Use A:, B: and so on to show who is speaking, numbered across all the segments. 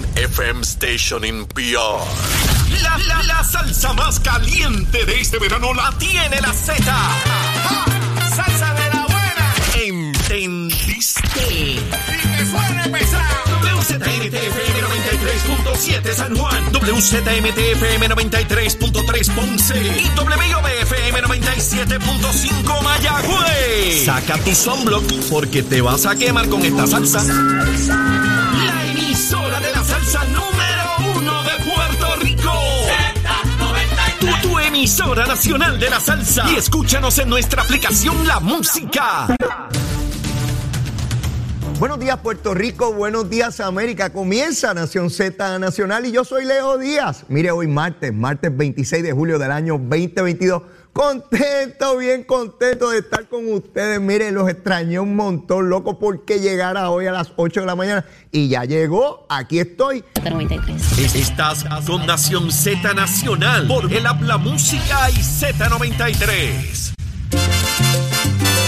A: FM station in PR. La, la, la salsa más caliente de este verano la tiene la Z. ¡Salsa de la buena! ¿Entendiste? Y pesado. WZMTFM 93.7 San Juan, WZMTFM 93.3 Ponce y WIOBFM 97.5 Mayagüez. Saca tu sunblock porque te vas a quemar con esta salsa. La número uno de Puerto Rico. Tu, tu emisora nacional de la salsa. Y escúchanos en nuestra aplicación La Música.
B: Buenos días Puerto Rico, buenos días América. Comienza Nación Z Nacional y yo soy Leo Díaz. Mire, hoy martes, martes 26 de julio del año 2022. Contento, bien contento de estar con ustedes. Mire, los extrañé un montón, loco, porque llegara hoy a las 8 de la mañana y ya llegó. Aquí estoy.
C: 93.
A: Es- Estás con Nación Z Nacional por el Habla Música y Z93.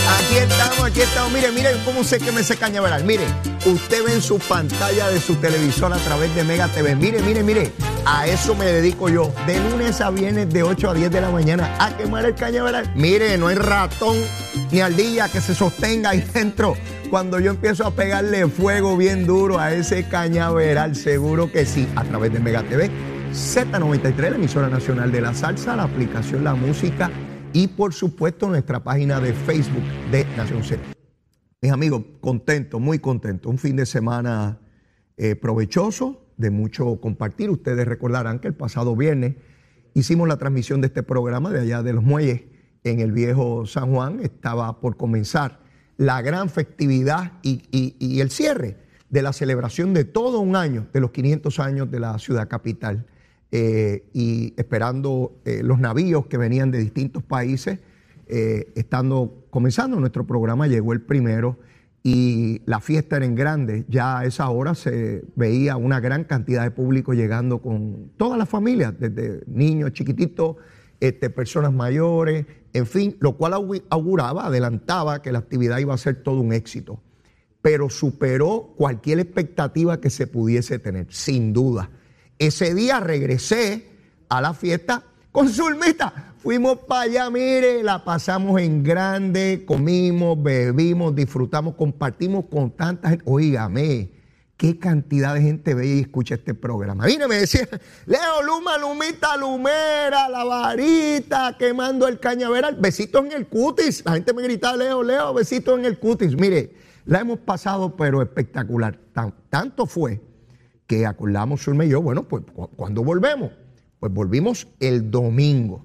B: Aquí estamos, aquí estamos. Mire, mire cómo se quema ese cañaveral. Mire, usted ve en su pantalla de su televisor a través de Mega TV. Mire, mire, mire. A eso me dedico yo. De lunes a viernes de 8 a 10 de la mañana a quemar el cañaveral. Mire, no hay ratón ni ardilla que se sostenga ahí dentro. Cuando yo empiezo a pegarle fuego bien duro a ese cañaveral, seguro que sí, a través de Mega TV. Z93, la emisora nacional de la salsa, la aplicación La Música y por supuesto nuestra página de Facebook de Nación Z. Mis amigos, contento, muy contento. Un fin de semana eh, provechoso, de mucho compartir. Ustedes recordarán que el pasado viernes hicimos la transmisión de este programa de allá de los muelles en el viejo San Juan. Estaba por comenzar la gran festividad y, y- y el cierre de la celebración de todo un año, de los 500 años de la ciudad capital eh, y esperando eh, los navíos que venían de distintos países. eh, estando comenzando nuestro programa, llegó el primero y la fiesta era en grande. Ya a esa hora se veía una gran cantidad de público llegando con todas las familias, desde niños chiquititos, este, personas mayores, en fin, lo cual augu- auguraba, adelantaba que la actividad iba a ser todo un éxito pero superó cualquier expectativa que se pudiese tener, sin duda. Ese día regresé a la fiesta con Zulmita. Fuimos para allá, mire, la pasamos en grande, comimos, bebimos, disfrutamos, compartimos con tanta gente. Óigame, qué cantidad de gente ve y escucha este programa. Mire, me decía, Leo, Luma, Lumita, Lumera, la varita, quemando el cañaveral, besitos en el cutis. La gente me gritaba, Leo, Leo, besitos en el cutis. Mire, la hemos pasado, pero espectacular. Tan- tanto fue que acordamos Zulma y yo, bueno, pues cu- cuando volvemos? Pues volvimos el domingo.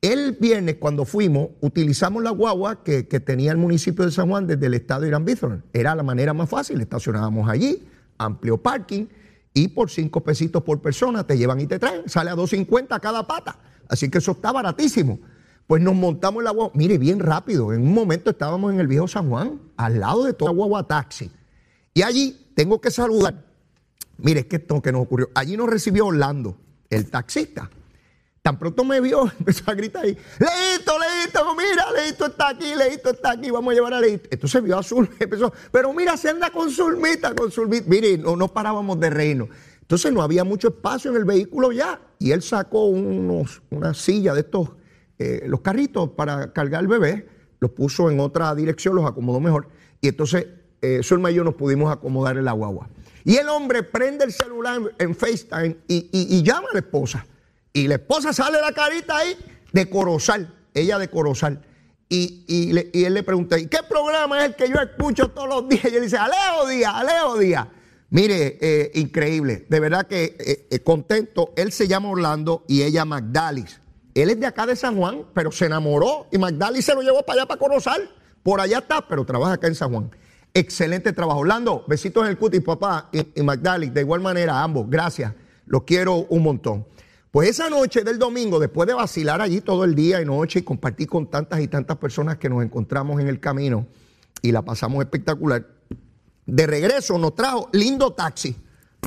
B: El viernes, cuando fuimos, utilizamos la guagua que, que tenía el municipio de San Juan desde el estado Irán Bithorn. Era la manera más fácil, estacionábamos allí, amplio parking, y por cinco pesitos por persona te llevan y te traen. Sale a 2.50 cada pata. Así que eso está baratísimo. Pues nos montamos la guagua. Mire, bien rápido. En un momento estábamos en el viejo San Juan, al lado de toda guagua taxi. Y allí tengo que saludar. Mire, es que esto que nos ocurrió. Allí nos recibió Orlando, el taxista. Tan pronto me vio, empezó a gritar ahí, Leito, Leito, mira, Leito está aquí, Leito está aquí, vamos a llevar a Leito. Entonces vio a Zul, empezó, pero mira, se anda con Zulmita, con Zulmita. Mire, no, no parábamos de reírnos. Entonces no había mucho espacio en el vehículo ya. Y él sacó unos, una silla de estos, eh, los carritos para cargar el bebé, los puso en otra dirección, los acomodó mejor. Y entonces eh, Zulma y yo nos pudimos acomodar en la guagua. Y el hombre prende el celular en, FaceTime y, llama a la esposa. Y la esposa sale la carita ahí de Corozal, ella de Corozal. Y, él le pregunta, ¿y qué programa es el que yo escucho todos los días? Y él dice, Aleo Díaz, Aleo Díaz. Mire, eh, increíble, de verdad que eh, eh, contento. Él se llama Orlando y ella Magdalis. Él es de acá de San Juan, pero se enamoró y Magdalis se lo llevó para allá, para Corozal. Por allá está, pero trabaja acá en San Juan. Excelente trabajo. Orlando, besitos en el cutis, papá, y, y de igual manera, ambos, gracias. Los quiero un montón. Pues esa noche del domingo, después de vacilar allí todo el día y noche y compartir con tantas y tantas personas que nos encontramos en el camino y la pasamos espectacular, de regreso nos trajo lindo taxi.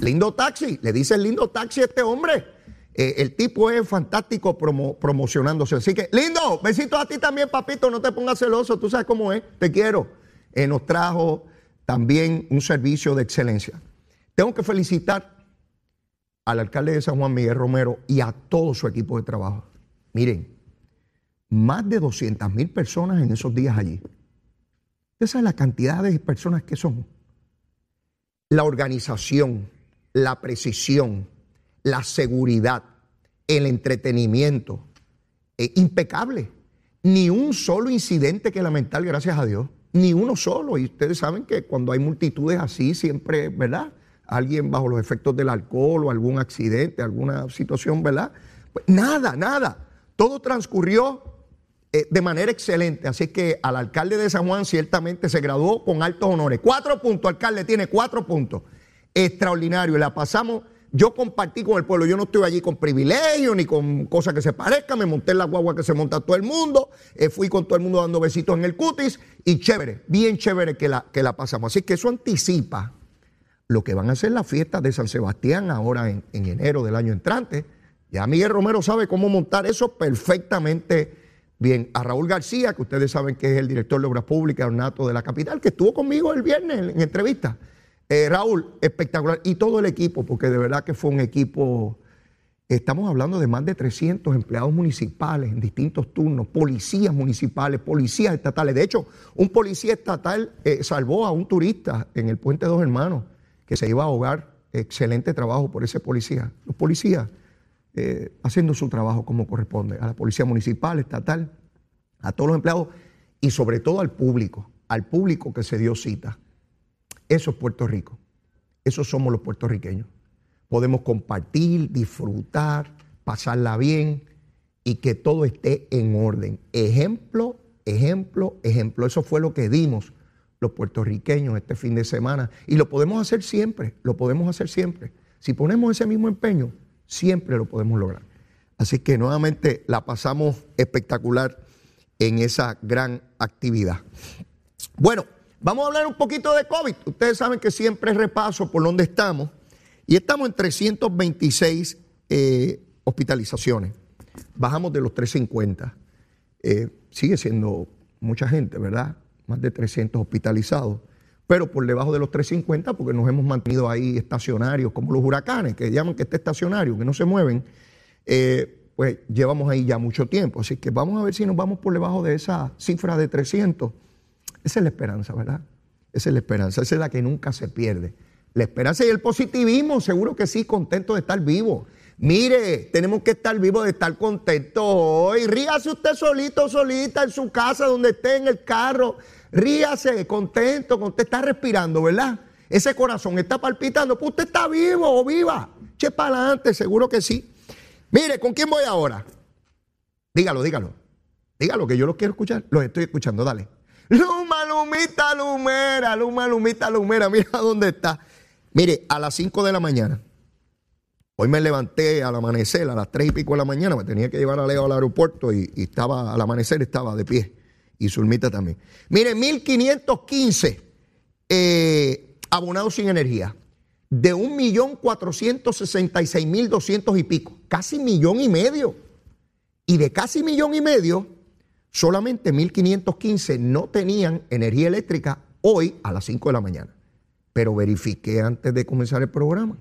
B: Lindo taxi, le dice lindo taxi a este hombre. Eh, el tipo es fantástico promo- promocionándose. Así que, lindo, besitos a ti también, papito. No te pongas celoso, tú sabes cómo es. Te quiero. Eh, nos trajo también un servicio de excelencia. Tengo que felicitar al alcalde de San Juan Miguel Romero y a todo su equipo de trabajo. Miren, más de 200 mil personas en esos días allí. Esa es la cantidad de personas que son. La organización, la precisión, la seguridad, el entretenimiento, es impecable. Ni un solo incidente que lamentar, gracias a Dios. Ni uno solo. Y ustedes saben que cuando hay multitudes así, siempre, ¿verdad? Alguien bajo los efectos del alcohol o algún accidente, alguna situación, ¿verdad? Pues nada, nada. Todo transcurrió eh, de manera excelente. Así que al alcalde de San Juan ciertamente se graduó con altos honores. Cuatro puntos, alcalde tiene cuatro puntos. Extraordinario. La pasamos. Yo compartí con el pueblo, yo no estoy allí con privilegio ni con cosas que se parezcan, me monté en la guagua que se monta todo el mundo, eh, fui con todo el mundo dando besitos en el cutis y chévere, bien chévere que la, que la pasamos. Así que eso anticipa lo que van a ser las fiestas de San Sebastián ahora en enero del año entrante. Ya Miguel Romero sabe cómo montar eso perfectamente Bien, a Raúl García, que ustedes saben que es el director de Obras Públicas ornato de la capital, que estuvo conmigo el viernes en, entrevista. Eh, Raúl, espectacular. Y todo el equipo, porque de verdad que fue un equipo, estamos hablando de más de 300 empleados municipales en distintos turnos, policías municipales, policías estatales. De hecho, un policía estatal eh, salvó a un turista en el Puente Dos Hermanos que se iba a ahogar. Excelente trabajo por ese policía. Los policías eh, haciendo su trabajo como corresponde, a la policía municipal, estatal, a todos los empleados y sobre todo al público, al público que se dio cita. Eso es Puerto Rico, esos somos los puertorriqueños. Podemos compartir, disfrutar, pasarla bien y que todo esté en orden. Ejemplo, ejemplo, ejemplo. Eso fue lo que dimos los puertorriqueños este fin de semana y lo podemos hacer siempre, lo podemos hacer siempre. Si ponemos ese mismo empeño, siempre lo podemos lograr. Así que nuevamente la pasamos espectacular en esa gran actividad. Bueno, vamos a hablar un poquito de COVID. Ustedes saben que siempre repaso por dónde estamos y estamos en 326 eh, hospitalizaciones. Bajamos de los 350. Eh, sigue siendo mucha gente, ¿verdad? Más de 300 hospitalizados pero por debajo de los 350 porque nos hemos mantenido ahí estacionarios, como los huracanes, que llaman que esté estacionario, que no se mueven, eh, pues llevamos ahí ya mucho tiempo. Así que vamos a ver si nos vamos por debajo de esa cifra de 300. Esa es la esperanza, ¿verdad? Esa es la esperanza, esa es la que nunca se pierde. La esperanza y el positivismo, seguro que sí, contento de estar vivo. Mire, tenemos que estar vivos, de estar contentos hoy. Ríase usted solito, solita, en su casa, donde esté, en el carro. Ríase, contento, usted está respirando, ¿verdad? Ese corazón está palpitando, pues usted está vivo o viva. Che para adelante, seguro que sí. Mire, ¿con quién voy ahora? Dígalo, dígalo. Dígalo, que yo lo quiero escuchar. Lo estoy escuchando, dale. Lumita, lumera, luma, lumita, lumera. Mira dónde está. Mire, a las 5 de la mañana. Hoy me levanté al amanecer, a las 3 y pico de la mañana. Me tenía que llevar a Leo al aeropuerto y, y estaba, al amanecer estaba de pie y Zulmita también. Mire, 1515 eh, abonados sin energía. De 1.466.200 y pico. Casi millón y medio. Y de casi millón y medio, solamente 1.515 no tenían energía eléctrica hoy a las 5 de la mañana. Pero verifiqué antes de comenzar el programa.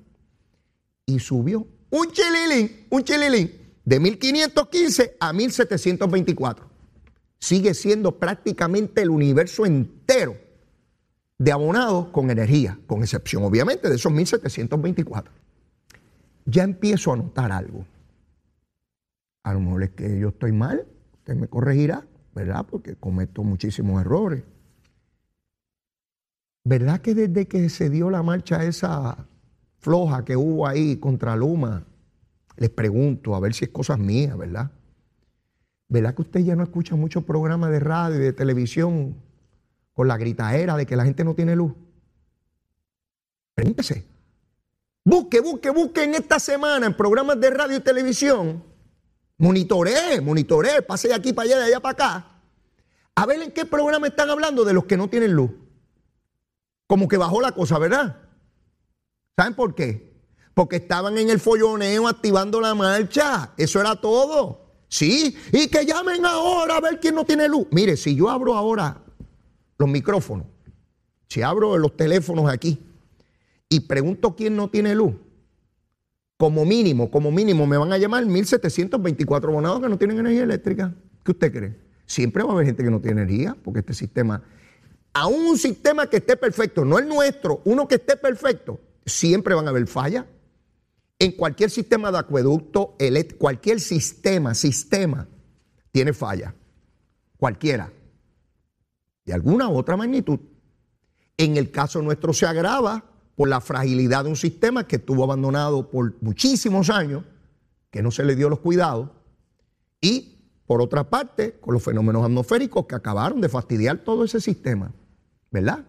B: Y subió un chililín, un chililín, de 1.515 a 1.724 sigue siendo prácticamente el universo entero de abonados con energía, con excepción obviamente de esos 1.724. Ya empiezo a notar algo. A lo mejor es que yo estoy mal, me corregirá, ¿verdad? Porque cometo muchísimos errores. ¿Verdad que desde que se dio la marcha esa floja que hubo ahí contra Luma, les pregunto, a ver si es cosas mías, ¿verdad? ¿Verdad que usted ya no escucha muchos programas de radio y de televisión con la gritaera de que la gente no tiene luz? Pregúntese. Busque, busque, busque en esta semana en programas de radio y televisión. Monitoree, monitoree, pase de aquí para allá, de allá para acá. A ver en qué programa están hablando de los que no tienen luz. Como que bajó la cosa, ¿verdad? ¿Saben por qué? Porque estaban en el folloneo activando la marcha. Eso era todo. Sí, y que llamen ahora a ver quién no tiene luz. Mire, si yo abro ahora los micrófonos, si abro los teléfonos aquí y pregunto quién no tiene luz, como mínimo, como mínimo me van a llamar 1.724 abonados que no tienen energía eléctrica. ¿Qué usted cree? Siempre va a haber gente que no tiene energía porque este sistema, aún un sistema que esté perfecto, no el nuestro, uno que esté perfecto, siempre van a haber fallas. En cualquier sistema de acueducto, cualquier sistema, sistema, tiene falla. Cualquiera. De alguna u otra magnitud. En el caso nuestro se agrava por la fragilidad de un sistema que estuvo abandonado por muchísimos años, que no se le dio los cuidados, y por otra parte, con los fenómenos atmosféricos que acabaron de fastidiar todo ese sistema, ¿verdad?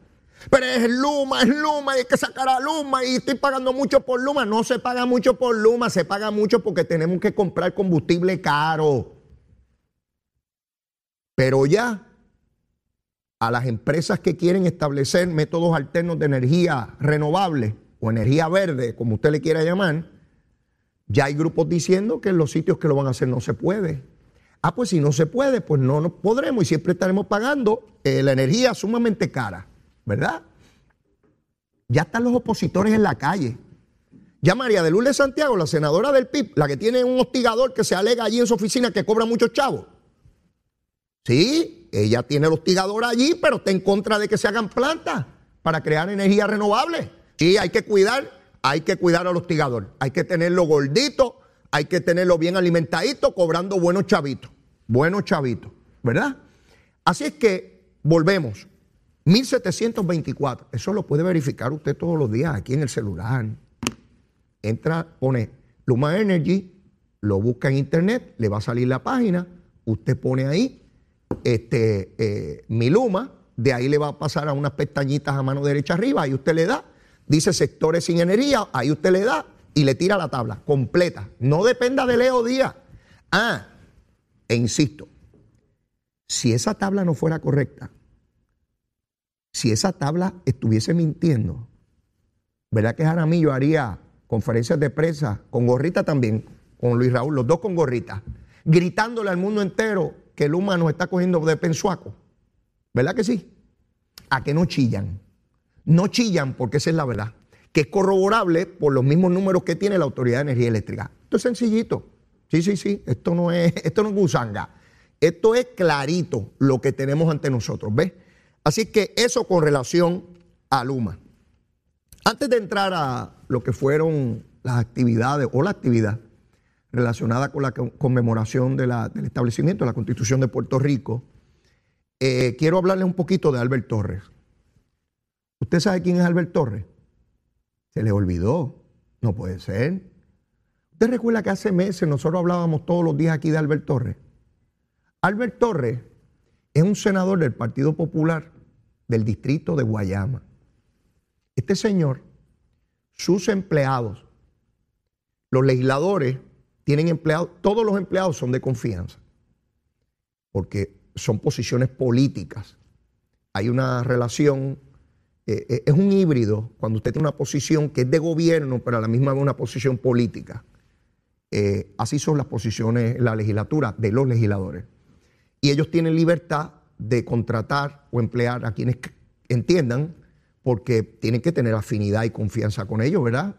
B: Pero es Luma, es Luma, y hay que sacar a Luma y estoy pagando mucho por Luma. No se paga mucho por Luma, se paga mucho porque tenemos que comprar combustible caro. Pero ya a las empresas que quieren establecer métodos alternos de energía renovable o energía verde, como usted le quiera llamar, ya hay grupos diciendo que en los sitios que lo van a hacer no se puede. Ah, pues si no se puede, pues no nos podremos y siempre estaremos pagando eh, la energía sumamente cara, ¿verdad? Ya están los opositores en la calle. Ya María de Lourdes Santiago, la senadora del PIB, la que tiene un hostigador que se alega allí en su oficina que cobra muchos chavos. Sí, ella tiene el hostigador allí, pero está en contra de que se hagan plantas para crear energía renovable. Sí, hay que cuidar, hay que cuidar al hostigador. Hay que tenerlo gordito, hay que tenerlo bien alimentadito, cobrando buenos chavitos. Buenos chavitos, ¿verdad? Así es que volvemos. 1724, eso lo puede verificar usted todos los días aquí en el celular. Entra, pone Luma Energy, lo busca en internet, le va a salir la página, usted pone ahí este, eh, mi luma, de ahí le va a pasar a unas pestañitas a mano derecha arriba, ahí usted le da, dice sectores sin energía, ahí usted le da y le tira la tabla completa. No dependa de Leo Díaz. Ah, e insisto, si esa tabla no fuera correcta, si esa tabla estuviese mintiendo, ¿verdad que Jaramillo haría conferencias de prensa con gorrita también, con Luis Raúl, los dos con gorrita, gritándole al mundo entero que el humano está cogiendo de pensuaco. ¿Verdad que sí? A que no chillan. No chillan porque esa es la verdad. Que es corroborable por los mismos números que tiene la Autoridad de Energía Eléctrica. Esto es sencillito. Sí, sí, sí. Esto no es, esto no es gusanga. Esto es clarito lo que tenemos ante nosotros. ¿Ves? Así que eso con relación a Luma. Antes de entrar a lo que fueron las actividades o la actividad relacionada con la conmemoración del establecimiento de la Constitución de Puerto Rico, eh, quiero hablarle un poquito de Albert Torres. ¿Usted sabe quién es Albert Torres? Se le olvidó. No puede ser. ¿Usted recuerda que hace meses nosotros hablábamos todos los días aquí de Albert Torres? Albert Torres es un senador del Partido Popular del distrito de Guayama. Este señor, sus empleados, los legisladores, tienen empleados, todos los empleados son de confianza, porque son posiciones políticas. Hay una relación, eh, eh, es un híbrido cuando usted tiene una posición que es de gobierno, pero a la misma vez una posición política. Eh, así son las posiciones en la legislatura de los legisladores. Y ellos tienen libertad de contratar o emplear a quienes entiendan, porque tienen que tener afinidad y confianza con ellos, ¿verdad?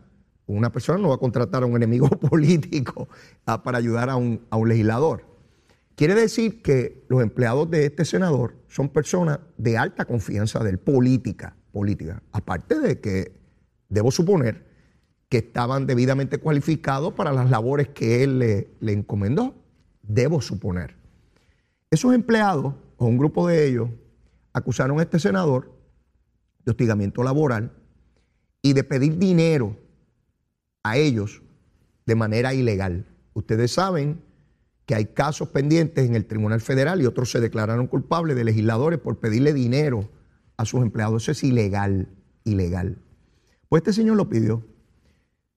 B: Una persona no va a contratar a un enemigo político ah, para ayudar a un, legislador. Quiere decir que los empleados de este senador son personas de alta confianza de él, política, política. Aparte de que debo suponer que estaban debidamente cualificados para las labores que él le, le encomendó. Debo suponer. Esos empleados, o un grupo de ellos, acusaron a este senador de hostigamiento laboral y de pedir dinero a ellos de manera ilegal. Ustedes saben que hay casos pendientes en el Tribunal Federal y otros se declararon culpables de legisladores por pedirle dinero a sus empleados. Eso es ilegal, ilegal. Pues este señor lo pidió.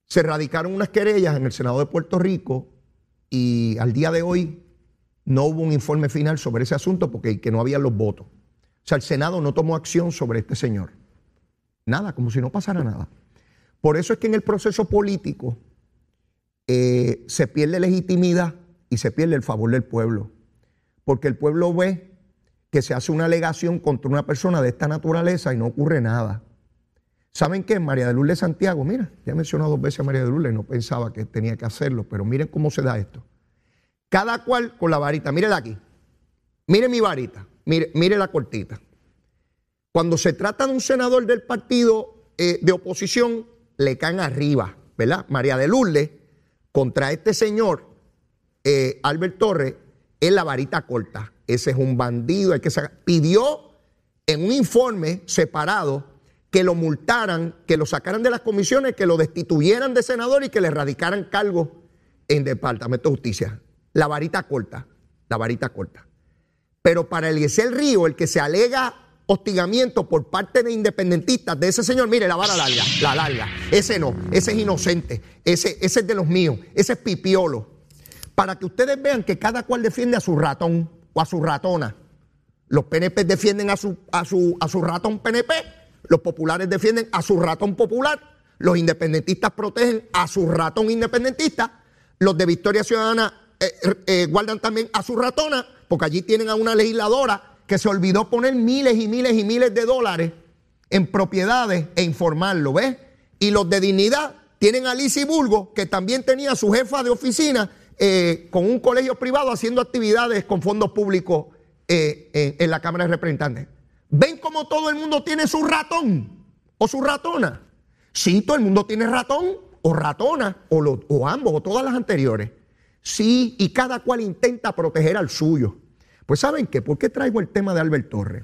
B: Se radicaron unas querellas en el Senado de Puerto Rico y al día de hoy no hubo un informe final sobre ese asunto porque que no había los votos. O sea, el Senado no tomó acción sobre este señor. Nada, como si no pasara nada. Por eso es que en el proceso político eh, se pierde legitimidad y se pierde el favor del pueblo. Porque el pueblo ve que se hace una alegación contra una persona de esta naturaleza y no ocurre nada. ¿Saben qué? María de Lourdes Santiago, mira, ya he mencionado dos veces a María de Lourdes, no pensaba que tenía que hacerlo, pero miren cómo se da esto. Cada cual con la varita, mire aquí, mire mi varita, mire, mire la cortita. Cuando se trata de un senador del partido eh, de oposición, le caen arriba, ¿verdad? María de Lourdes contra este señor, eh, Albert Torres, es la varita corta. Ese es un bandido, hay que Pidió en un informe separado que lo multaran, que lo sacaran de las comisiones, que lo destituyeran de senador y que le radicaran cargo en Departamento de Justicia. La varita corta, la varita corta. Pero para Eliezer Río, el que se alega hostigamiento por parte de independentistas de ese señor, mire, la vara larga, la larga. Ese no, ese es inocente, ese, ese es de los míos, ese es pipiolo. Para que ustedes vean que cada cual defiende a su ratón o a su ratona. Los PNP defienden a su, a su, a su ratón PNP los populares defienden a su ratón popular, los independentistas protegen a su ratón independentista, los de Victoria Ciudadana eh, eh, guardan también a su ratona, porque allí tienen a una legisladora que se olvidó poner miles y miles y miles de dólares en propiedades e informarlo, ¿ves? Y los de dignidad tienen a Lizy Bulgo, que también tenía a su jefa de oficina eh, con un colegio privado haciendo actividades con fondos públicos en la Cámara de Representantes. ¿Ven cómo todo el mundo tiene su ratón o su ratona? Sí, todo el mundo tiene ratón o ratona o, o ambos o todas las anteriores. Sí, y cada cual intenta proteger al suyo. Pues ¿saben qué? ¿Por qué traigo el tema de Albert Torres?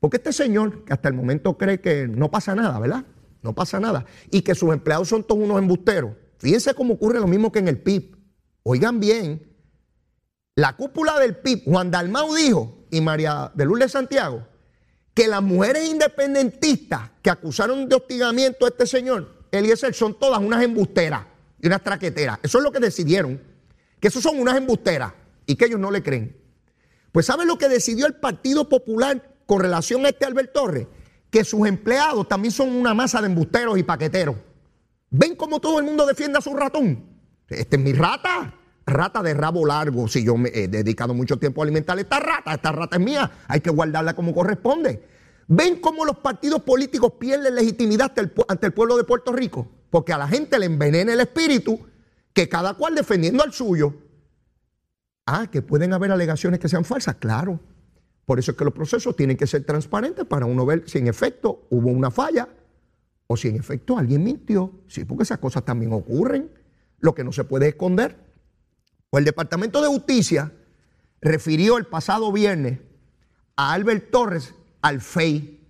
B: Porque este señor, que hasta el momento cree que no pasa nada, ¿verdad? No pasa nada. Y que sus empleados son todos unos embusteros. Fíjense cómo ocurre lo mismo que en el PIB. Oigan bien, la cúpula del PIB, Juan Dalmau dijo, y María de Lourdes Santiago, que las mujeres independentistas que acusaron de hostigamiento a este señor, Eliezer, son todas unas embusteras y unas traqueteras. Eso es lo que decidieron, que esos son unas embusteras y que ellos no le creen. Pues ¿saben lo que decidió el Partido Popular con relación a este Albert Torres? Que sus empleados también son una masa de embusteros y paqueteros. ¿Ven cómo todo el mundo defiende a su ratón? Este es mi rata rata de rabo largo, si yo me he dedicado mucho tiempo a alimentar esta rata, esta rata es mía, hay que guardarla como corresponde. ¿Ven cómo los partidos políticos pierden legitimidad ante el, pueblo de Puerto Rico? Porque a la gente le envenena el espíritu que cada cual defendiendo al suyo. Ah, que pueden haber alegaciones que sean falsas, claro. Por eso es que los procesos tienen que ser transparentes para uno ver si en efecto hubo una falla o si en efecto alguien mintió. Sí, porque esas cosas también ocurren. Lo que no se puede esconder. Pues el Departamento de Justicia refirió el pasado viernes a Albert Torres al FEI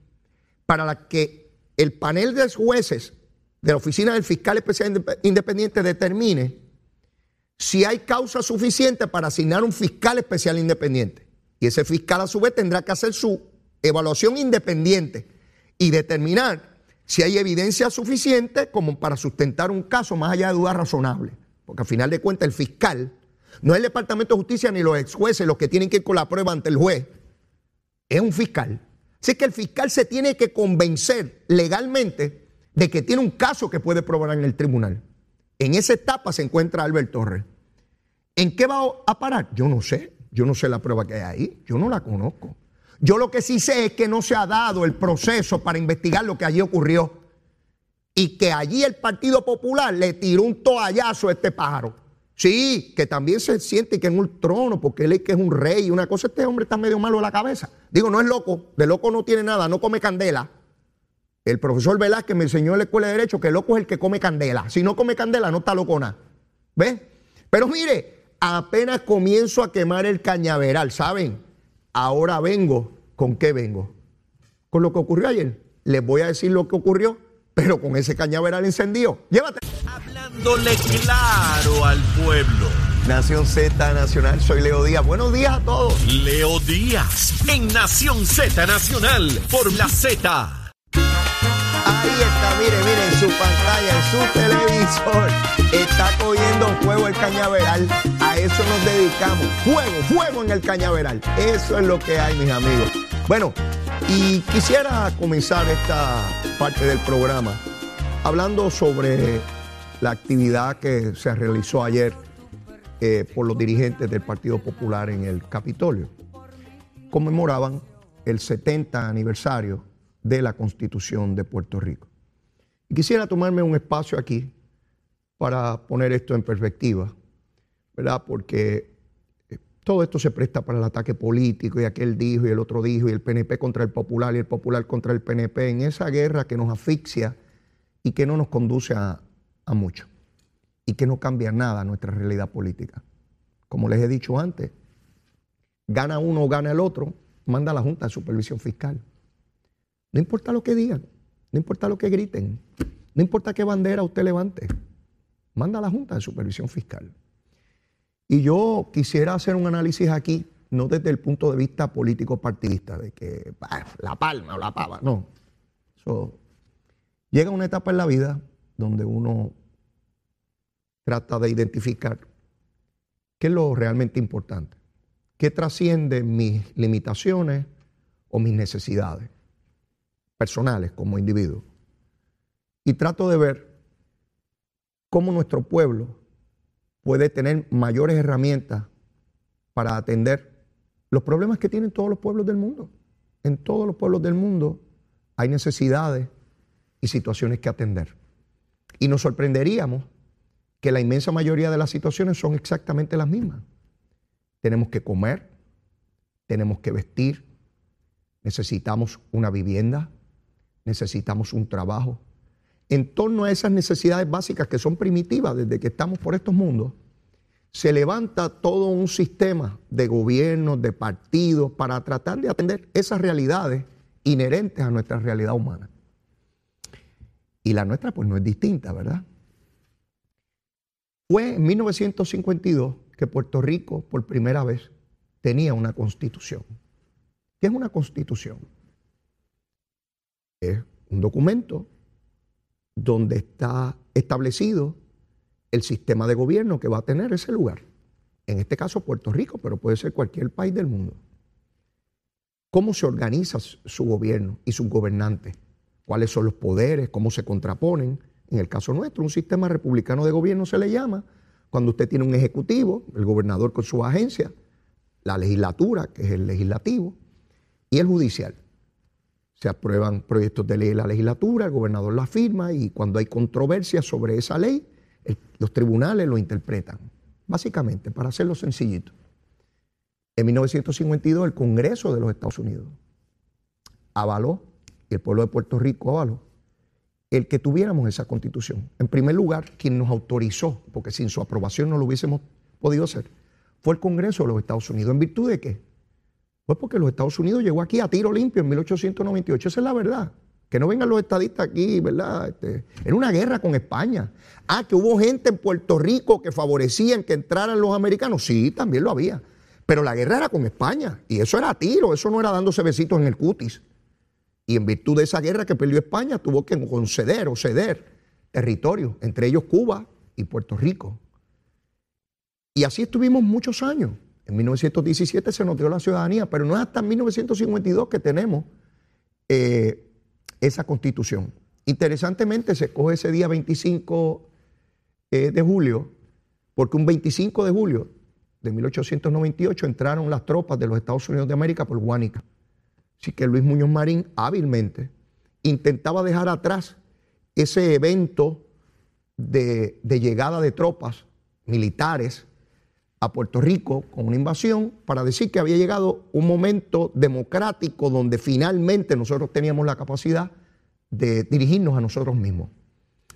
B: para que el panel de jueces de la Oficina del Fiscal Especial Independiente determine si hay causa suficiente para asignar un fiscal especial independiente. Y ese fiscal a su vez tendrá que hacer su evaluación independiente y determinar si hay evidencia suficiente como para sustentar un caso más allá de dudas razonables. Porque al final de cuentas el fiscal no es el Departamento de Justicia ni los ex jueces los que tienen que ir con la prueba ante el juez. Es un fiscal. Así que el fiscal se tiene que convencer legalmente de que tiene un caso que puede probar en el tribunal. En esa etapa se encuentra Albert Torres. ¿En qué va a parar? Yo no sé. Yo no sé la prueba que hay ahí. Yo no la conozco. Yo lo que sí sé es que no se ha dado el proceso para investigar lo que allí ocurrió. Y que allí el Partido Popular le tiró un toallazo a este pájaro. Sí, que también se siente que en un trono, porque él es que es un rey. Una cosa, este hombre está medio malo de la cabeza. Digo, no es loco, de loco no tiene nada, no come candela. El profesor Velázquez me enseñó en la escuela de Derecho que loco es el que come candela. Si no come candela, no está loco nada. ¿Ves? Pero mire, apenas comienzo a quemar el cañaveral, ¿saben? Ahora vengo, ¿con qué vengo? Con lo que ocurrió ayer. Les voy a decir lo que ocurrió, pero con ese cañaveral encendido. Llévate.
A: Hablándole claro al pueblo.
B: Nación Z Nacional, soy Leo Díaz. Buenos días a todos.
A: Leo Díaz, en Nación Z Nacional, por la Z.
B: Ahí está, mire, mire, en su pantalla, en su televisor, está cogiendo fuego el cañaveral. A eso nos dedicamos. Fuego, fuego en el cañaveral. Eso es lo que hay, mis amigos. Bueno, y quisiera comenzar esta parte del programa hablando sobre la actividad que se realizó ayer eh, por los dirigentes del Partido Popular en el Capitolio. Conmemoraban el 70 aniversario de la Constitución de Puerto Rico. Y quisiera tomarme un espacio aquí para poner esto en perspectiva, ¿verdad? Porque eh, todo esto se presta para el ataque político y aquel dijo y el otro dijo y el PNP contra el popular y el popular contra el PNP en esa guerra que nos asfixia y que no nos conduce a, a mucho y que no cambia nada nuestra realidad política. Como les he dicho antes, gana uno o gana el otro, manda a la Junta de Supervisión Fiscal. No importa lo que digan, no importa lo que griten, no importa qué bandera usted levante, manda a la Junta de Supervisión Fiscal. Y yo quisiera hacer un análisis aquí, no desde el punto de vista político partidista, de que la palma o la pava, no. llega una etapa en la vida donde uno trata de identificar qué es lo realmente importante, qué trasciende mis limitaciones o mis necesidades personales como individuo. Y trato de ver cómo nuestro pueblo puede tener mayores herramientas para atender los problemas que tienen todos los pueblos del mundo. En todos los pueblos del mundo hay necesidades y situaciones que atender. Y nos sorprenderíamos que la inmensa mayoría de las situaciones son exactamente las mismas. Tenemos que comer, tenemos que vestir, necesitamos una vivienda, necesitamos un trabajo. En torno a esas necesidades básicas que son primitivas desde que estamos por estos mundos, se levanta todo un sistema de gobiernos, de partidos, para tratar de atender esas realidades inherentes a nuestra realidad humana. Y la nuestra pues no es distinta, ¿verdad? Fue en 1952 que Puerto Rico por primera vez tenía una constitución. ¿Qué es una constitución? Es un documento donde está establecido el sistema de gobierno que va a tener ese lugar. En este caso Puerto Rico, pero puede ser cualquier país del mundo. ¿Cómo se organiza su gobierno y sus gobernantes? ¿Cuáles son los poderes? ¿Cómo se contraponen? En el caso nuestro, un sistema republicano de gobierno se le llama cuando usted tiene un ejecutivo, el gobernador con su agencia, la legislatura, que es el legislativo, y el judicial. Se aprueban proyectos de ley en la legislatura, el gobernador la firma y cuando hay controversia sobre esa ley, los tribunales lo interpretan. Básicamente, para hacerlo sencillito. En 1952 el Congreso de los Estados Unidos avaló, y el pueblo de Puerto Rico avaló, el que tuviéramos esa constitución. En primer lugar, quien nos autorizó, porque sin su aprobación no lo hubiésemos podido hacer, fue el Congreso de los Estados Unidos. ¿En virtud de qué? Pues porque los Estados Unidos llegó aquí a tiro limpio en 1898. Esa es la verdad. Que no vengan los estadistas aquí, ¿verdad? Este, era una guerra con España. Ah, que hubo gente en Puerto Rico que favorecían que entraran los americanos. Sí, también lo había. Pero la guerra era con España. Y eso era a tiro, eso no era dándose besitos en el cutis. Y en virtud de esa guerra que perdió España, tuvo que conceder o ceder territorio, entre ellos Cuba y Puerto Rico. Y así estuvimos muchos años. En 1917 se nos dio la ciudadanía, pero no es hasta 1952 que tenemos eh, esa constitución. Interesantemente, se coge ese día 25 eh, de julio, porque un 25 de julio de 1898 entraron las tropas de los Estados Unidos de América por Guánica. Así que Luis Muñoz Marín hábilmente intentaba dejar atrás ese evento de, llegada de tropas militares a Puerto Rico con una invasión para decir que había llegado un momento democrático donde finalmente nosotros teníamos la capacidad de dirigirnos a nosotros mismos.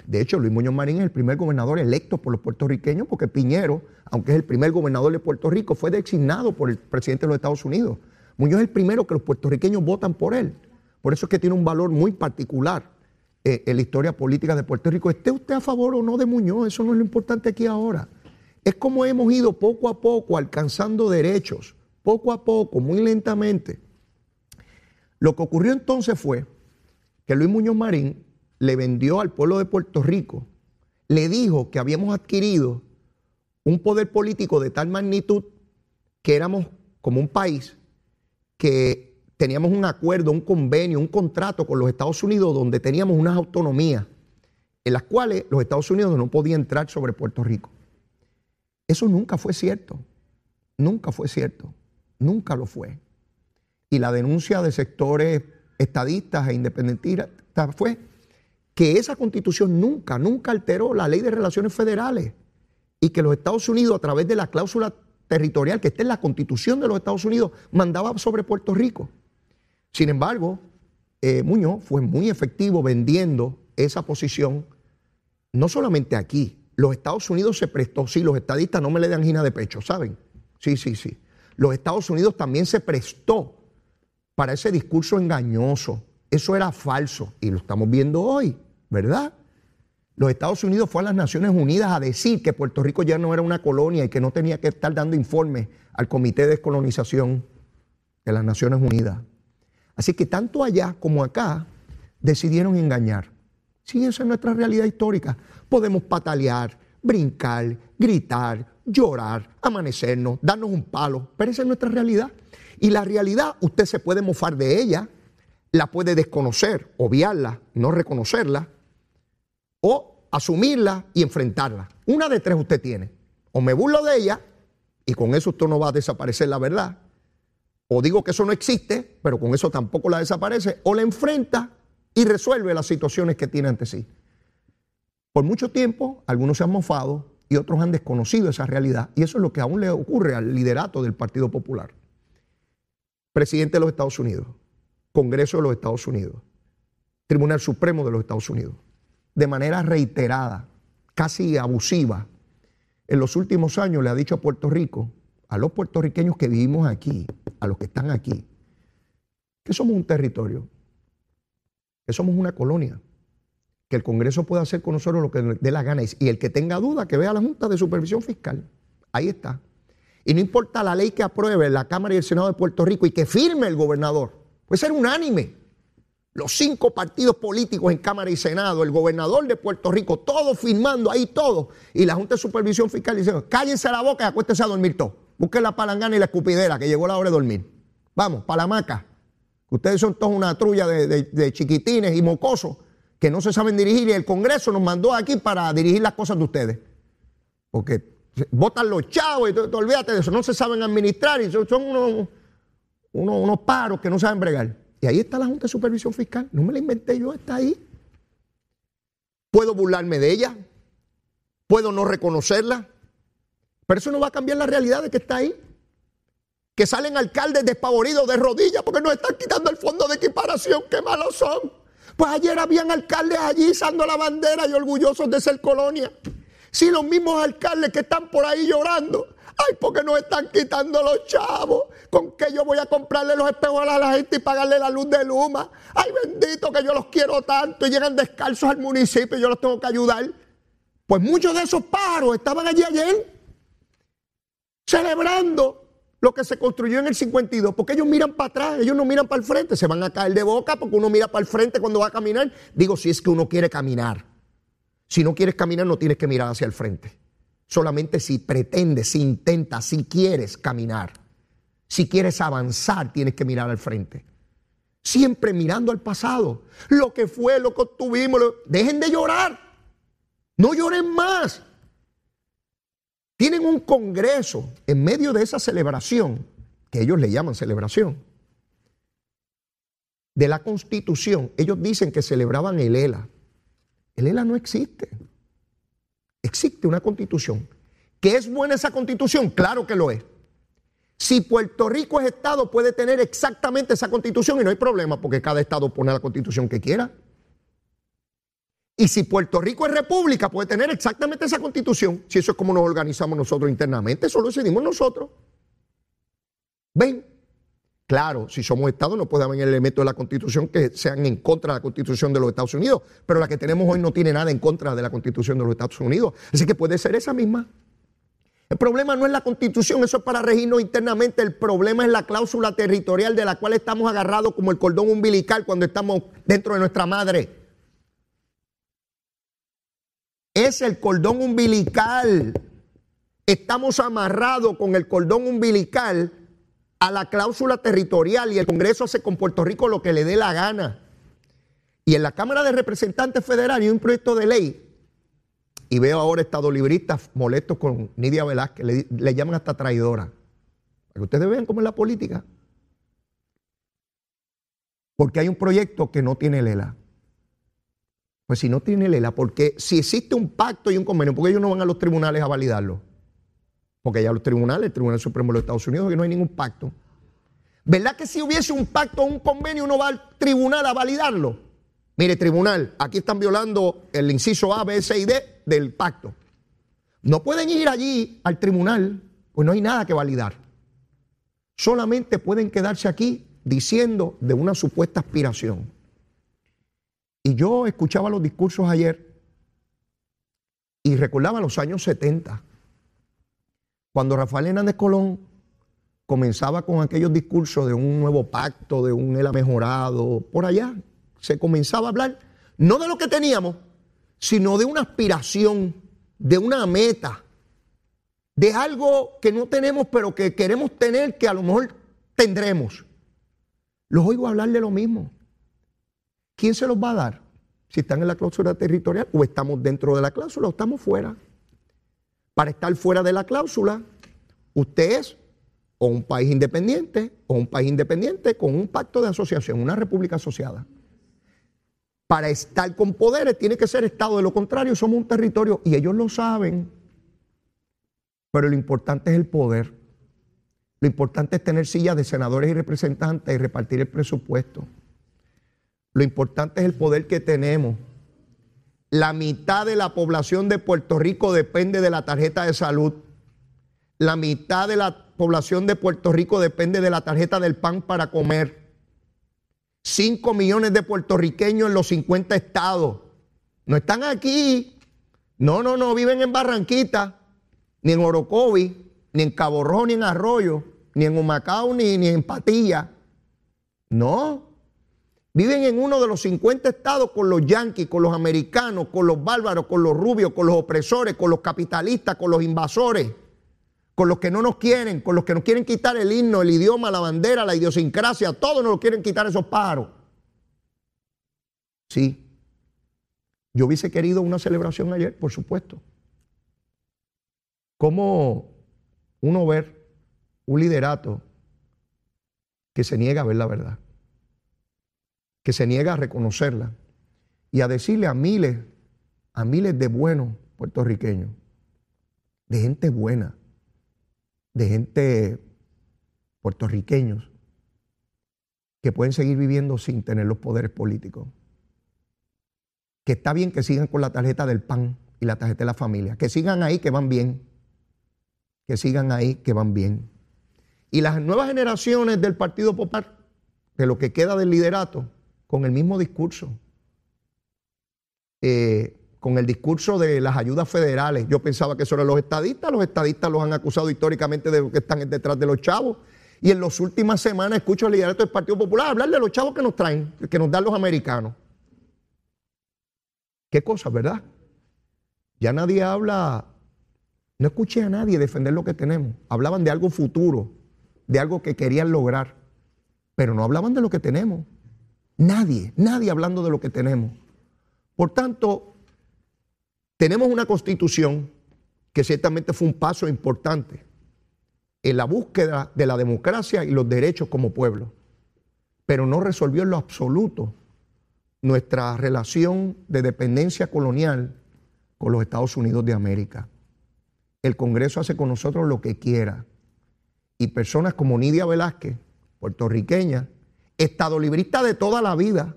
B: De hecho, Luis Muñoz Marín es el primer gobernador electo por los puertorriqueños porque Piñero, aunque es el primer gobernador de Puerto Rico, fue designado por el presidente de los Estados Unidos. Muñoz es el primero que los puertorriqueños votan por él. Por eso es que tiene un valor muy particular eh, en la historia política de Puerto Rico. Esté usted a favor o no de Muñoz, eso no es lo importante aquí ahora. Es como hemos ido poco a poco alcanzando derechos, poco a poco, muy lentamente. Lo que ocurrió entonces fue que Luis Muñoz Marín le vendió al pueblo de Puerto Rico, le dijo que habíamos adquirido un poder político de tal magnitud que éramos como un país que teníamos un acuerdo, un convenio, un contrato con los Estados Unidos donde teníamos unas autonomías en las cuales los Estados Unidos no podían entrar sobre Puerto Rico. Eso nunca fue cierto, nunca fue cierto, nunca lo fue. Y la denuncia de sectores estadistas e independentistas fue que esa constitución nunca, nunca alteró la ley de relaciones federales y que los Estados Unidos a través de la cláusula territorial que está en la constitución de los Estados Unidos mandaba sobre Puerto Rico. Sin embargo, eh, Muñoz fue muy efectivo vendiendo esa posición, no solamente aquí, los Estados Unidos se prestó, sí, los estadistas no me le dan gina de pecho, ¿saben? Sí, sí, sí. Los Estados Unidos también se prestó para ese discurso engañoso. Eso era falso y lo estamos viendo hoy, ¿verdad? Los Estados Unidos fue a las Naciones Unidas a decir que Puerto Rico ya no era una colonia y que no tenía que estar dando informes al Comité de Descolonización de las Naciones Unidas. Así que tanto allá como acá decidieron engañar. Sí, esa es nuestra realidad histórica. Podemos patalear, brincar, gritar, llorar, amanecernos, darnos un palo, pero esa es nuestra realidad. Y la realidad, usted se puede mofar de ella, la puede desconocer, obviarla, no reconocerla, o asumirla y enfrentarla. Una de tres usted tiene. O me burlo de ella, y con eso usted no va a desaparecer la verdad, o digo que eso no existe, pero con eso tampoco la desaparece, o la enfrenta y resuelve las situaciones que tiene ante sí. Por mucho tiempo, algunos se han mofado y otros han desconocido esa realidad, y eso es lo que aún le ocurre al liderato del Partido Popular. Presidente de los Estados Unidos, Congreso de los Estados Unidos, Tribunal Supremo de los Estados Unidos, de manera reiterada, casi abusiva, en los últimos años le ha dicho a Puerto Rico, a los puertorriqueños que vivimos aquí, a los que están aquí, que somos un territorio, que somos una colonia, que el Congreso puede hacer con nosotros lo que dé la gana. Y el que tenga duda, que vea la Junta de Supervisión Fiscal. Ahí está. Y no importa la ley que apruebe la Cámara y el Senado de Puerto Rico y que firme el gobernador, puede ser unánime. Los cinco partidos políticos en Cámara y Senado, el gobernador de Puerto Rico, todos firmando ahí, todos. Y la Junta de Supervisión Fiscal diciendo, cállense la boca y acuéstense a dormir todos. Busquen la palangana y la escupidera, que llegó la hora de dormir. Vamos, para la maca. Ustedes son todos una trulla de, chiquitines y mocosos que no se saben dirigir y el Congreso nos mandó aquí para dirigir las cosas de ustedes. Porque votan los chavos y te, olvídate de eso, no se saben administrar y son, unos, unos, paros que no saben bregar. Y ahí está la Junta de Supervisión Fiscal, no me la inventé yo, está ahí. Puedo burlarme de ella, puedo no reconocerla, pero eso no va a cambiar la realidad de que está ahí que salen alcaldes despavoridos de rodillas porque nos están quitando el fondo de equiparación, qué malos son. Pues ayer habían alcaldes allí izando la bandera y orgullosos de ser colonia. Si los mismos alcaldes que están por ahí llorando, ay, porque nos están quitando los chavos, con que yo voy a comprarle los espejos a la gente y pagarle la luz de Luma. Ay, bendito que yo los quiero tanto y llegan descalzos al municipio y yo los tengo que ayudar. Pues muchos de esos pájaros estaban allí ayer celebrando lo que se construyó en el 52, porque ellos miran para atrás, ellos no miran para el frente, se van a caer de boca porque uno mira para el frente cuando va a caminar. Digo, si es que uno quiere caminar. Si no quieres caminar, no tienes que mirar hacia el frente. Solamente si pretendes, si intentas, si quieres caminar. Si quieres avanzar, tienes que mirar al frente. Siempre mirando al pasado. Lo que fue, lo que obtuvimos. Dejen de llorar. No lloren más. Tienen un congreso en medio de esa celebración, que ellos le llaman celebración, de la constitución. Ellos dicen que celebraban el ELA. El ELA no existe. Existe una constitución. ¿Que es buena esa constitución? Claro que lo es. Si Puerto Rico es Estado, puede tener exactamente esa constitución y no hay problema porque cada Estado pone la constitución que quiera. Y si Puerto Rico es república, puede tener exactamente esa constitución. Si eso es como nos organizamos nosotros internamente, eso lo decidimos nosotros. ¿Ven? Claro, si somos Estado no puede haber elementos de la Constitución que sean en contra de la Constitución de los Estados Unidos, pero la que tenemos hoy no tiene nada en contra de la Constitución de los Estados Unidos. Así que puede ser esa misma. El problema no es la Constitución, eso es para regirnos internamente. El problema es la cláusula territorial de la cual estamos agarrados como el cordón umbilical cuando estamos dentro de nuestra madre es el cordón umbilical. Estamos amarrados con el cordón umbilical a la cláusula territorial y el Congreso hace con Puerto Rico lo que le dé la gana. Y en la Cámara de Representantes Federal hay un proyecto de ley, y veo ahora estados libristas molestos con Nidia Velázquez, le, le llaman hasta traidora. Para ustedes vean cómo es la política. Porque hay un proyecto que no tiene lela. Pues si no tiene lela, porque si existe un pacto y un convenio, ¿por qué ellos no van a los tribunales a validarlo? Porque ya los tribunales, el Tribunal Supremo de los Estados Unidos, que no hay ningún pacto. ¿Verdad que si hubiese un pacto o un convenio uno va al tribunal a validarlo? Mire, tribunal, aquí están violando el inciso A, B, C y D del pacto. No pueden ir allí al tribunal, pues no hay nada que validar. Solamente pueden quedarse aquí diciendo de una supuesta aspiración. Y yo escuchaba los discursos ayer y recordaba los años 70, cuando Rafael Hernández Colón comenzaba con aquellos discursos de un nuevo pacto, de un ELA mejorado, por allá, se comenzaba a hablar no de lo que teníamos, sino de una aspiración, de una meta, de algo que no tenemos, pero que queremos tener, que a lo mejor tendremos. Los oigo hablar de lo mismo. ¿Quién se los va a dar? Si están en la cláusula territorial o estamos dentro de la cláusula o estamos fuera. Para estar fuera de la cláusula, usted es o un país independiente o un país independiente con un pacto de asociación, una república asociada. Para estar con poderes tiene que ser Estado, de lo contrario somos un territorio y ellos lo saben. Pero lo importante es el poder. Lo importante es tener sillas de senadores y representantes y repartir el presupuesto. Lo importante es el poder que tenemos. La mitad de la población de Puerto Rico depende de la tarjeta de salud. La mitad de la población de Puerto Rico depende de la tarjeta del pan para comer. 5 millones de puertorriqueños en los 50 estados. No están aquí. No, no, no, viven en Barranquita, ni en Orocovi, ni en Cabo Rojo, ni en Arroyo, ni en Humacao, ni, ni en Patilla. No. Viven en uno de los 50 estados con los yanquis, con los americanos, con los bárbaros, con los rubios, con los opresores, con los capitalistas, con los invasores con los que no nos quieren, con los que nos quieren quitar el himno, el idioma, la bandera, la idiosincrasia, todos nos lo quieren quitar esos pájaros. Sí. Yo hubiese querido una celebración ayer, por supuesto. ¿Cómo uno ver un liderato que se niega a ver la verdad? Que se niega a reconocerla y a decirle a miles, a miles de buenos puertorriqueños, de gente buena, de gente puertorriqueños que pueden seguir viviendo sin tener los poderes políticos. Que está bien que sigan con la tarjeta del PAN y la tarjeta de la familia. Que sigan ahí que van bien. Que sigan ahí que van bien. Y las nuevas generaciones del Partido Popular, de lo que queda del liderato, con el mismo discurso. Eh, con el discurso de las ayudas federales. Yo pensaba que eso eran los estadistas, los estadistas los han acusado históricamente de que están detrás de los chavos. Y en las últimas semanas escucho al liderato del Partido Popular hablar de los chavos que nos traen, que nos dan los americanos. Qué cosa, ¿verdad? Ya nadie habla, no escuché a nadie defender lo que tenemos. Hablaban de algo futuro, de algo que querían lograr, pero no hablaban de lo que tenemos. Nadie, nadie hablando de lo que tenemos. Por tanto, tenemos una constitución que ciertamente fue un paso importante en la búsqueda de la democracia y los derechos como pueblo, pero no resolvió en lo absoluto nuestra relación de dependencia colonial con los Estados Unidos de América. El Congreso hace con nosotros lo que quiera y personas como Nidia Velázquez, puertorriqueña, estadolibrista de toda la vida,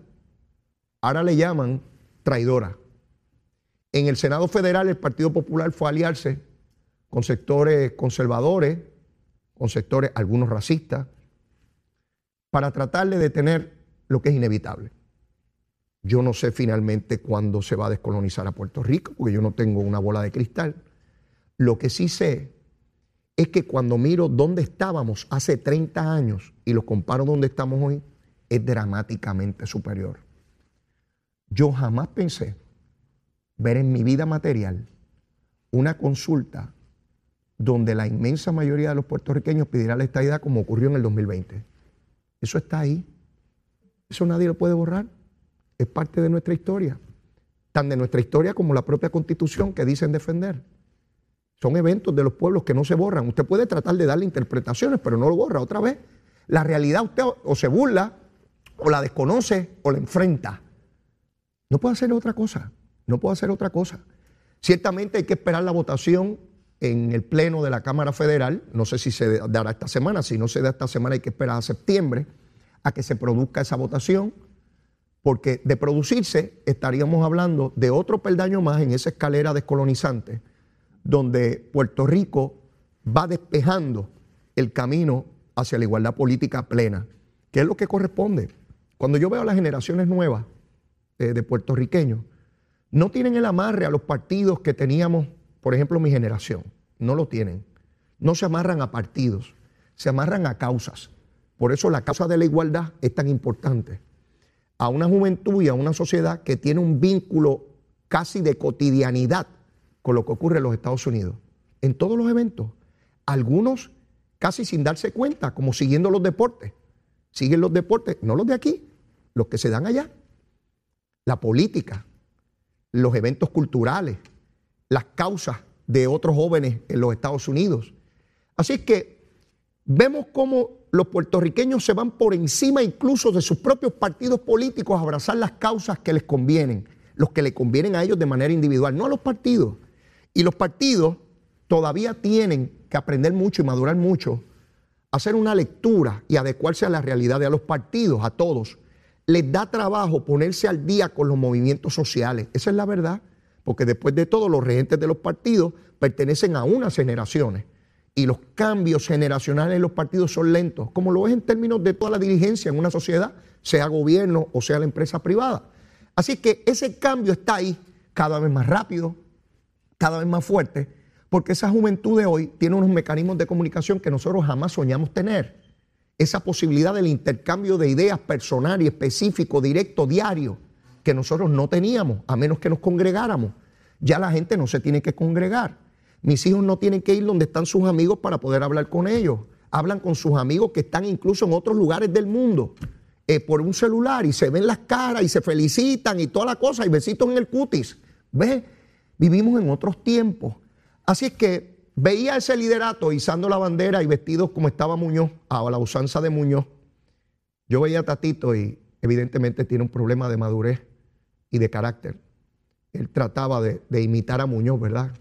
B: ahora le llaman traidora. En el Senado Federal el Partido Popular fue a aliarse con sectores conservadores, con sectores algunos racistas, para tratar de detener lo que es inevitable. Yo no sé finalmente cuándo se va a descolonizar a Puerto Rico, porque yo no tengo una bola de cristal. Lo que sí sé es que cuando miro dónde estábamos hace 30 años y lo comparo donde estamos hoy, es dramáticamente superior. Yo jamás pensé ver en mi vida material una consulta donde la inmensa mayoría de los puertorriqueños pedirá la estadidad como ocurrió en el 2020. Eso está ahí. Eso nadie lo puede borrar. Es parte de nuestra historia. Tan de nuestra historia como la propia constitución que dicen defender. Son eventos de los pueblos que no se borran. Usted puede tratar de darle interpretaciones, pero no lo borra otra vez. La realidad usted o se burla, o la desconoce, o la enfrenta. No puedo hacer otra cosa. No puedo hacer otra cosa. Ciertamente hay que esperar la votación en el Pleno de la Cámara Federal. No sé si se dará esta semana. Si no se da esta semana, hay que esperar a septiembre a que se produzca esa votación. Porque de producirse, estaríamos hablando de otro peldaño más en esa escalera descolonizante, donde Puerto Rico va despejando el camino hacia la igualdad política plena, que es lo que corresponde. Cuando yo veo a las generaciones nuevas eh, de puertorriqueños, no tienen el amarre a los partidos que teníamos, por ejemplo, mi generación. No lo tienen. No se amarran a partidos, se amarran a causas. Por eso la causa de la igualdad es tan importante. A una juventud y a una sociedad que tiene un vínculo casi de cotidianidad con lo que ocurre en los Estados Unidos. En todos los eventos. Algunos casi sin darse cuenta, como siguiendo los deportes. Siguen los deportes, no los de aquí, los que se dan allá. La política, los eventos culturales, las causas de otros jóvenes en los Estados Unidos. Así que vemos cómo los puertorriqueños se van por encima incluso de sus propios partidos políticos a abrazar las causas que les convienen, los que le convienen a ellos de manera individual, no a los partidos. Y los partidos todavía tienen que aprender mucho y madurar mucho, hacer una lectura y adecuarse a la realidad de a los partidos, a todos les da trabajo ponerse al día con los movimientos sociales. Esa es la verdad, porque después de todo los regentes de los partidos pertenecen a unas generaciones y los cambios generacionales en los partidos son lentos, como lo es en términos de toda la dirigencia en una sociedad, sea gobierno o sea la empresa privada. Así que ese cambio está ahí cada vez más rápido, cada vez más fuerte, porque esa juventud de hoy tiene unos mecanismos de comunicación que nosotros jamás soñamos tener esa posibilidad del intercambio de ideas personal y específico, directo, diario, que nosotros no teníamos, a menos que nos congregáramos. Ya la gente no se tiene que congregar. Mis hijos no tienen que ir donde están sus amigos para poder hablar con ellos. Hablan con sus amigos que están incluso en otros lugares del mundo eh, por un celular y se ven las caras y se felicitan y toda la cosa y besitos en el cutis. ¿Ves? Vivimos en otros tiempos. Así es que Veía ese liderato izando la bandera y vestidos como estaba Muñoz, a la usanza de Muñoz. Yo veía a Tatito y evidentemente tiene un problema de madurez y de carácter. Él trataba de, imitar a Muñoz, ¿verdad?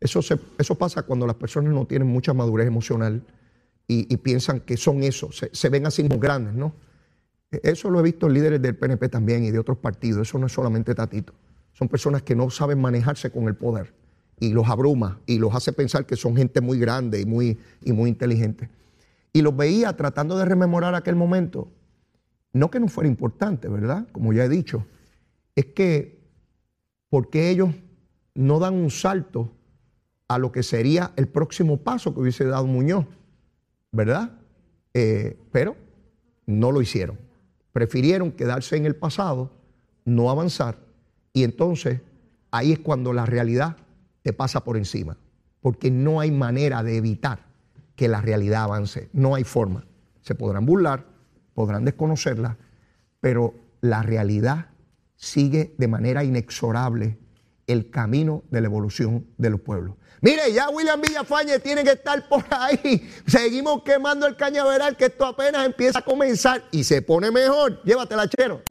B: Eso, eso pasa cuando las personas no tienen mucha madurez emocional y, piensan que son eso, se, se, ven así como grandes, ¿no? Eso lo he visto en líderes del PNP también y de otros partidos. Eso no es solamente Tatito. Son personas que no saben manejarse con el poder y los abruma y los hace pensar que son gente muy grande y muy, y muy inteligente. Y los veía tratando de rememorar aquel momento. No que no fuera importante, ¿verdad? Como ya he dicho, es que porque ellos no dan un salto a lo que sería el próximo paso que hubiese dado Muñoz, ¿verdad? Eh, pero no lo hicieron. Prefirieron quedarse en el pasado, no avanzar, y entonces ahí es cuando la realidad te pasa por encima, porque no hay manera de evitar que la realidad avance, no hay forma. Se podrán burlar, podrán desconocerla, pero la realidad sigue de manera inexorable el camino de la evolución de los pueblos. Mire, ya William Villafañe tiene que estar por ahí. Seguimos quemando el cañaveral que esto apenas empieza a comenzar y se pone mejor. Llévatela, chero.